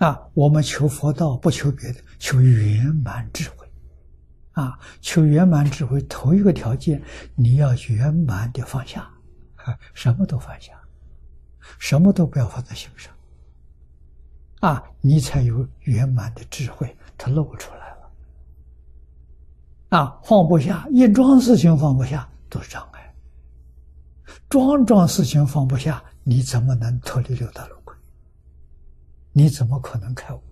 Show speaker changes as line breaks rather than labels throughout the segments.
啊，我们求佛道不求别的，求圆满智慧。啊，求圆满智慧，头一个条件，你要圆满的放下，啊什么都放下，什么都不要放在心上。啊，你才有圆满的智慧，它露出来了。啊，放不下一桩事情放不下都是障碍，桩桩事情放不下，你怎么能脱离六道轮回？你怎么可能开悟？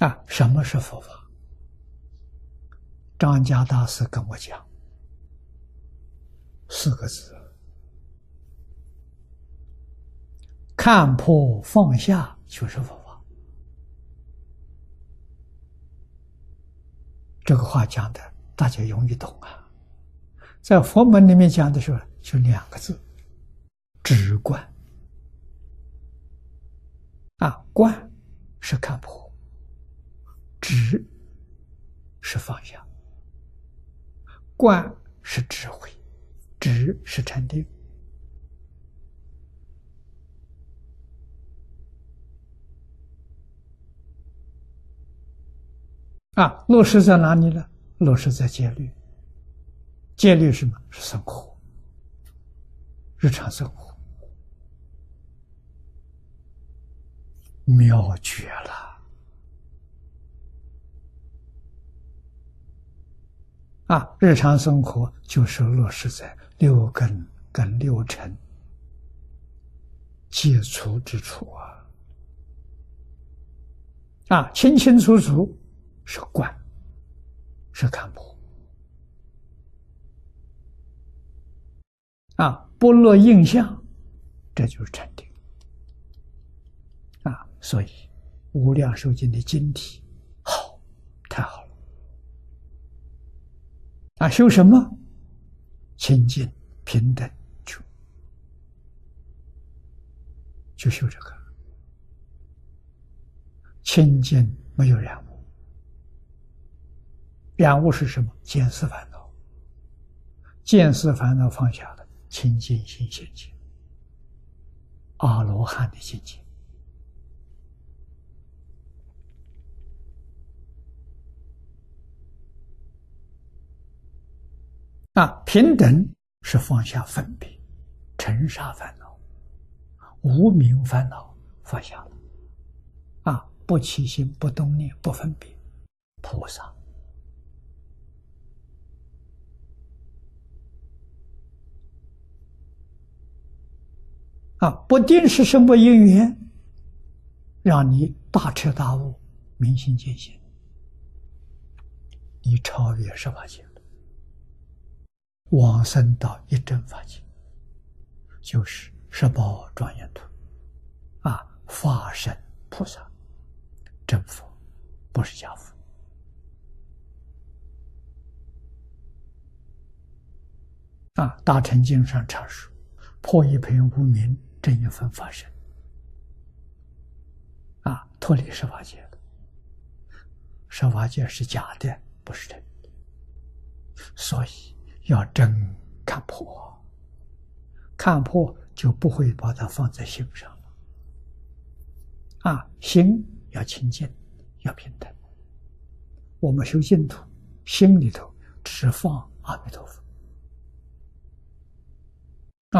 啊，什么是佛法？张家大师跟我讲四个字：看破放下就是佛这个话讲的大家容易懂啊。在佛门里面讲的时候，就两个字：直观。啊，观是看破。知是放下，观是智慧，知是禅定。啊，落实在哪里呢？落实在戒律。戒律什么？是生活，日常生活，妙绝了。啊，日常生活就是落实在六根跟六尘接触之处啊！啊，清清楚楚是观，是看破。啊，不落印象，这就是禅定。啊，所以《无量寿经》的经体好，太好了。啊，修什么？清净平等就就修这个。清净没有两，染污是什么？见思烦恼。见思烦恼放下了，清净心现前。阿罗汉的境界。啊，平等是放下分别、尘沙烦恼、无名烦恼，放下了。啊，不起心、不动念、不分别，菩萨。啊，不定是什么因缘，让你大彻大悟、明心见性，你超越十八界。往生到一真法界，就是十宝庄严土，啊，化身菩萨，真佛，不是假佛。啊，大乘经上常说：“破一片无明，正一分发生。”啊，脱离十法界了。十法界是假的，不是真的，所以。要真看破，看破就不会把它放在心上了。啊，心要清净，要平等。我们修净土，心里头只放阿弥陀佛。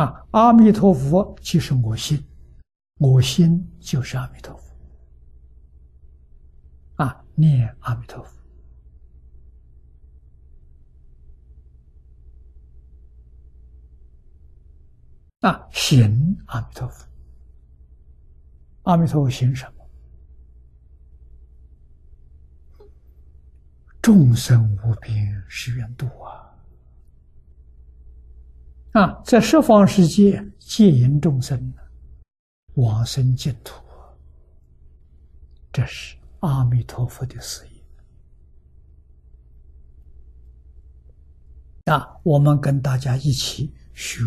啊，阿弥陀佛就是我心，我心就是阿弥陀佛。啊，念阿弥陀佛。啊，行阿弥陀佛，阿弥陀佛行什么？众生无边誓愿度啊！啊，在十方世界戒引众生往生净土，这是阿弥陀佛的事业。啊，我们跟大家一起学。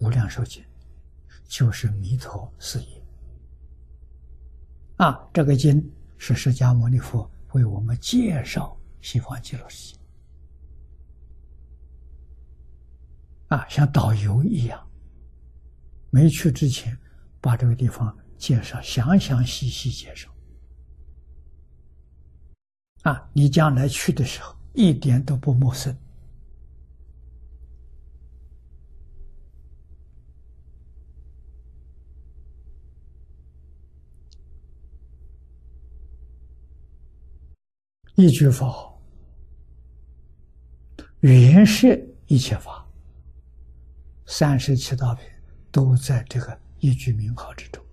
无量寿经就是弥陀事业啊！这个经是释迦牟尼佛为我们介绍西方极乐世界，啊，像导游一样，没去之前把这个地方介绍详详细细介绍，啊，你将来去的时候一点都不陌生。一句佛号，原摄一切法，三十七道品都在这个一句名号之中。